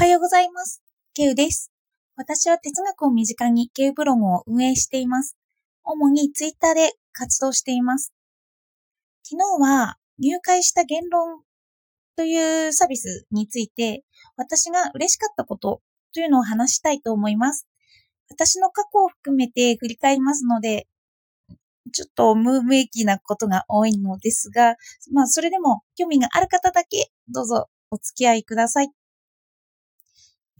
はようございます。ケウです。私は哲学を身近にケウブログを運営しています。主にツイッターで活動しています。昨日は入会した言論というサービスについて私が嬉しかったことというのを話したいと思います。私の過去を含めて振り返りますので、ちょっと無名義なことが多いのですが、まあそれでも興味がある方だけどうぞお付き合いください。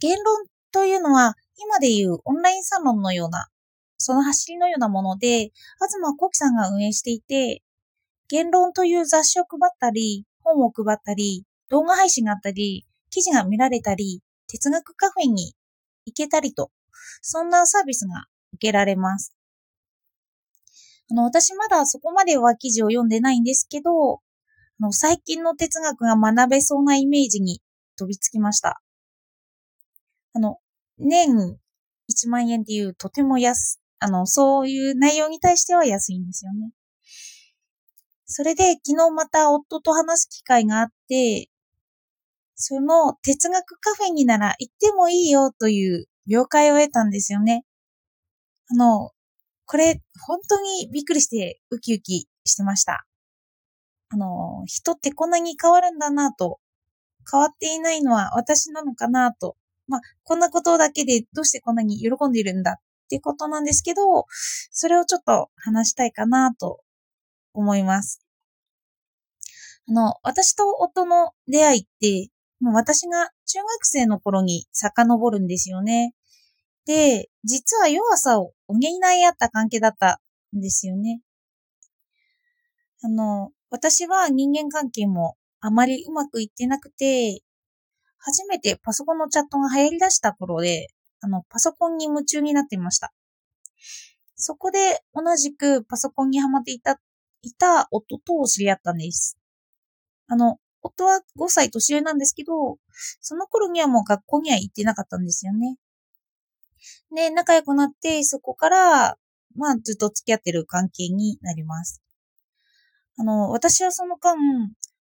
言論というのは今でいうオンラインサロンのような、その走りのようなもので、東幸樹さんが運営していて、言論という雑誌を配ったり、本を配ったり、動画配信があったり、記事が見られたり、哲学カフェに行けたりと、そんなサービスが受けられます。あの、私まだそこまでは記事を読んでないんですけど、あの最近の哲学が学べそうなイメージに飛びつきました。あの、年1万円っていうとても安、あの、そういう内容に対しては安いんですよね。それで昨日また夫と話す機会があって、その哲学カフェになら行ってもいいよという了解を得たんですよね。あの、これ本当にびっくりしてウキウキしてました。あの、人ってこんなに変わるんだなと、変わっていないのは私なのかなと、まあ、こんなことだけでどうしてこんなに喜んでいるんだっていうことなんですけど、それをちょっと話したいかなと思います。あの、私と夫の出会いって、もう私が中学生の頃に遡るんですよね。で、実は弱さを補い合った関係だったんですよね。あの、私は人間関係もあまりうまくいってなくて、初めてパソコンのチャットが流行り出した頃で、あの、パソコンに夢中になっていました。そこで同じくパソコンにハマっていた、いた夫と知り合ったんです。あの、夫は5歳年上なんですけど、その頃にはもう学校には行ってなかったんですよね。で、仲良くなって、そこから、まあずっと付き合ってる関係になります。あの、私はその間、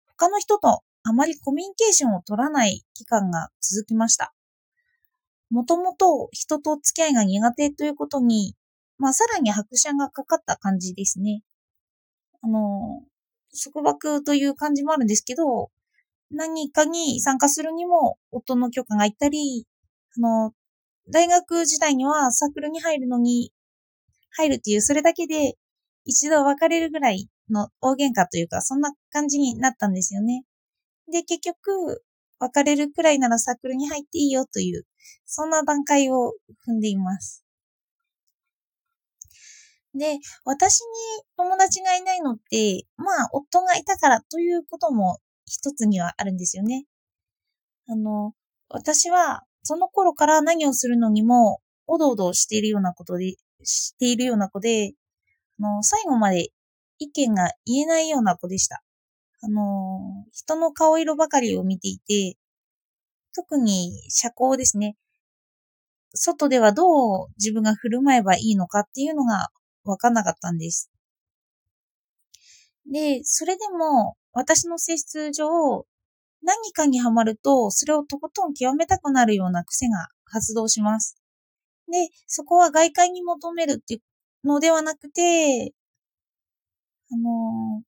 他の人とあまりコミュニケーションを取らない期間が続きました。もともと人と付き合いが苦手ということに、まあさらに拍車がかかった感じですね。あの、束縛という感じもあるんですけど、何かに参加するにも夫の許可がいったり、あの、大学時代にはサークルに入るのに、入るっていう、それだけで一度別れるぐらいの大喧嘩というか、そんな感じになったんですよね。で、結局、別れるくらいならサークルに入っていいよという、そんな段階を踏んでいます。で、私に友達がいないのって、まあ、夫がいたからということも一つにはあるんですよね。あの、私は、その頃から何をするのにも、おどおどしているようなことで、しているような子で、あの、最後まで意見が言えないような子でした。あの、人の顔色ばかりを見ていて、特に社交ですね。外ではどう自分が振る舞えばいいのかっていうのがわかんなかったんです。で、それでも私の性質上、何かにはまると、それをとことん極めたくなるような癖が発動します。で、そこは外界に求めるっていうのではなくて、あの、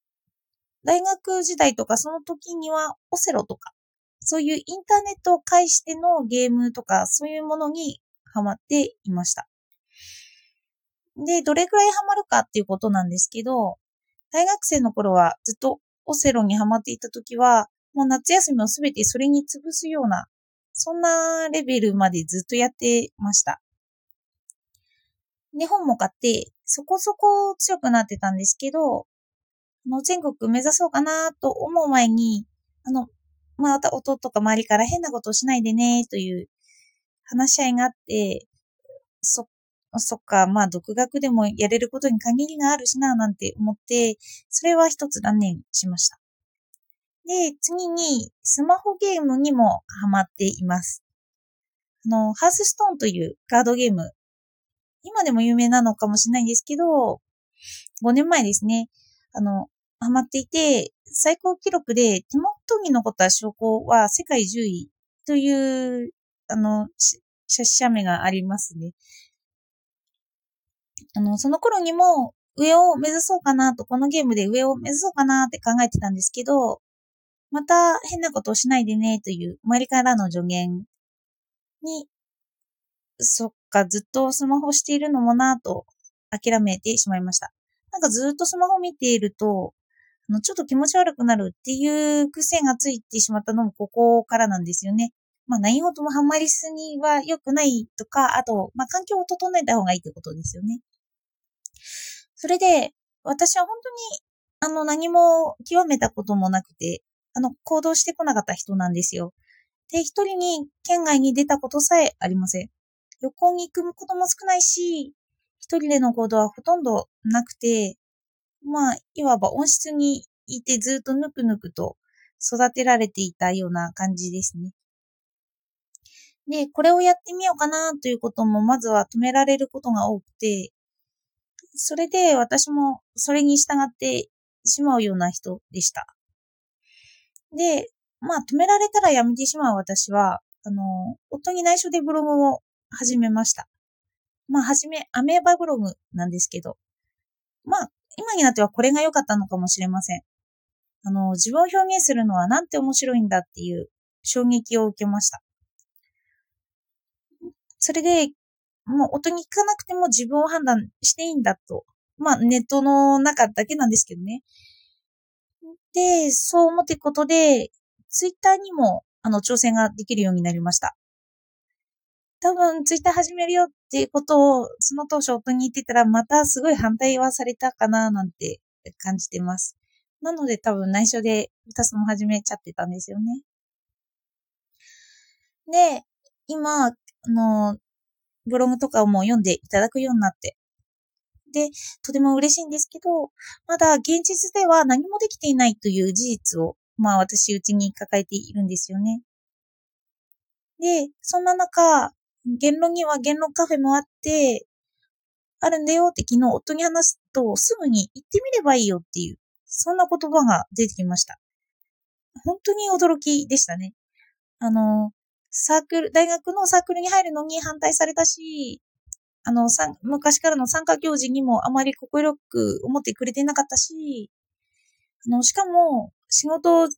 大学時代とかその時にはオセロとか、そういうインターネットを介してのゲームとか、そういうものにハマっていました。で、どれくらいハマるかっていうことなんですけど、大学生の頃はずっとオセロにハマっていた時は、もう夏休みをすべてそれに潰すような、そんなレベルまでずっとやってました。で、本も買って、そこそこ強くなってたんですけど、の全国目指そうかなと思う前に、あの、また弟とか周りから変なことをしないでね、という話し合いがあって、そ、そっか、まあ独学でもやれることに限りがあるしな、なんて思って、それは一つ断念しました。で、次に、スマホゲームにもハマっています。あの、ハースストーンというカードゲーム。今でも有名なのかもしれないんですけど、5年前ですね。あの、ハマっていて、最高記録で手元に残った証拠は世界10位というあの、し、しゃ目がありますね。あの、その頃にも上を目指そうかなと、このゲームで上を目指そうかなって考えてたんですけど、また変なことをしないでねという周りからの助言に、そっか、ずっとスマホしているのもなと諦めてしまいました。なんかずっとスマホ見ていると、あの、ちょっと気持ち悪くなるっていう癖がついてしまったのもここからなんですよね。まあ何事もハマりすぎは良くないとか、あと、まあ環境を整えた方がいいってことですよね。それで、私は本当に、あの、何も極めたこともなくて、あの、行動してこなかった人なんですよ。で、一人に県外に出たことさえありません。旅行に行くことも少ないし、一人での行動はほとんどなくて、まあ、いわば温室にいてずっとぬくぬくと育てられていたような感じですね。で、これをやってみようかなということもまずは止められることが多くて、それで私もそれに従ってしまうような人でした。で、まあ止められたらやめてしまう私は、あの、夫に内緒でブログを始めました。まあはじめ、アメーバブログなんですけど、まあ今になってはこれが良かったのかもしれません。あの、自分を表現するのはなんて面白いんだっていう衝撃を受けました。それで、もう音に聞かなくても自分を判断していいんだと。まあ、ネットの中だけなんですけどね。で、そう思っていくことで、ツイッターにも、あの、挑戦ができるようになりました。多分、ツイッター始めるよっていうことを、その当初夫に言ってたら、またすごい反対はされたかな、なんて感じてます。なので多分内緒で二つも始めちゃってたんですよね。で、今、あの、ブログとかをもう読んでいただくようになって。で、とても嬉しいんですけど、まだ現実では何もできていないという事実を、まあ私うちに抱えているんですよね。で、そんな中、言論には言論カフェもあって、あるんだよって昨日夫に話すと、すぐに行ってみればいいよっていう、そんな言葉が出てきました。本当に驚きでしたね。あの、サークル、大学のサークルに入るのに反対されたし、あの、昔からの参加行事にもあまり心よく思ってくれてなかったし、あの、しかも、仕事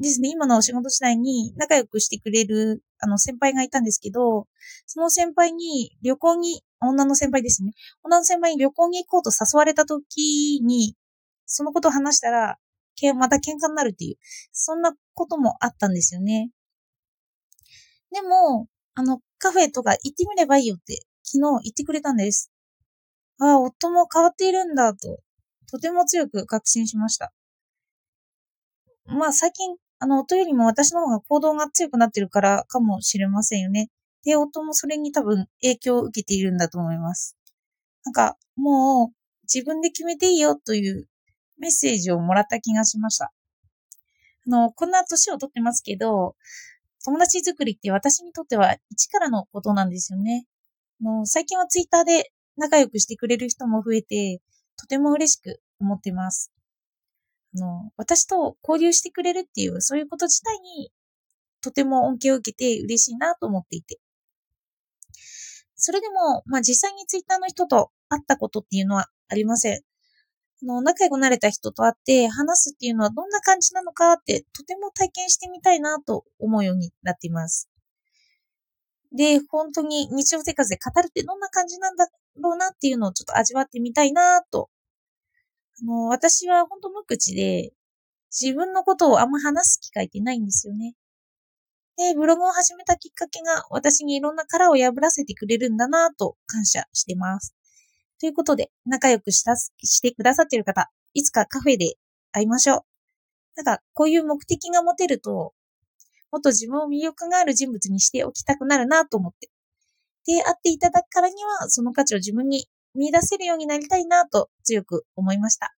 ですね、今の仕事時代に仲良くしてくれる、あの、先輩がいたんですけど、その先輩に旅行に、女の先輩ですね。女の先輩に旅行に行こうと誘われた時に、そのことを話したら、また喧嘩になるっていう、そんなこともあったんですよね。でも、あの、カフェとか行ってみればいいよって昨日言ってくれたんです。ああ、夫も変わっているんだと、とても強く確信しました。まあ最近、あの、夫よりも私の方が行動が強くなってるからかもしれませんよね。で、夫もそれに多分影響を受けているんだと思います。なんか、もう自分で決めていいよというメッセージをもらった気がしました。あの、こんな年をとってますけど、友達作りって私にとっては一からのことなんですよね。の最近はツイッターで仲良くしてくれる人も増えて、とても嬉しく思ってます。あの、私と交流してくれるっていう、そういうこと自体に、とても恩恵を受けて嬉しいなと思っていて。それでも、まあ実際にツイッターの人と会ったことっていうのはありません。あの、仲良くなれた人と会って話すっていうのはどんな感じなのかってとても体験してみたいなと思うようになっています。で、本当に日常生活で語るってどんな感じなんだろうなっていうのをちょっと味わってみたいなと。あの、私は本当無口で自分のことをあんま話す機会ってないんですよね。で、ブログを始めたきっかけが私にいろんな殻を破らせてくれるんだなぁと感謝してます。ということで、仲良くしたしてくださっている方、いつかカフェで会いましょう。なんか、こういう目的が持てると、もっと自分を魅力がある人物にしておきたくなるなと思って。で、会っていただくからには、その価値を自分に見出せるようになりたいなと強く思いました。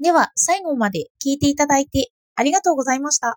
では、最後まで聞いていただいてありがとうございました。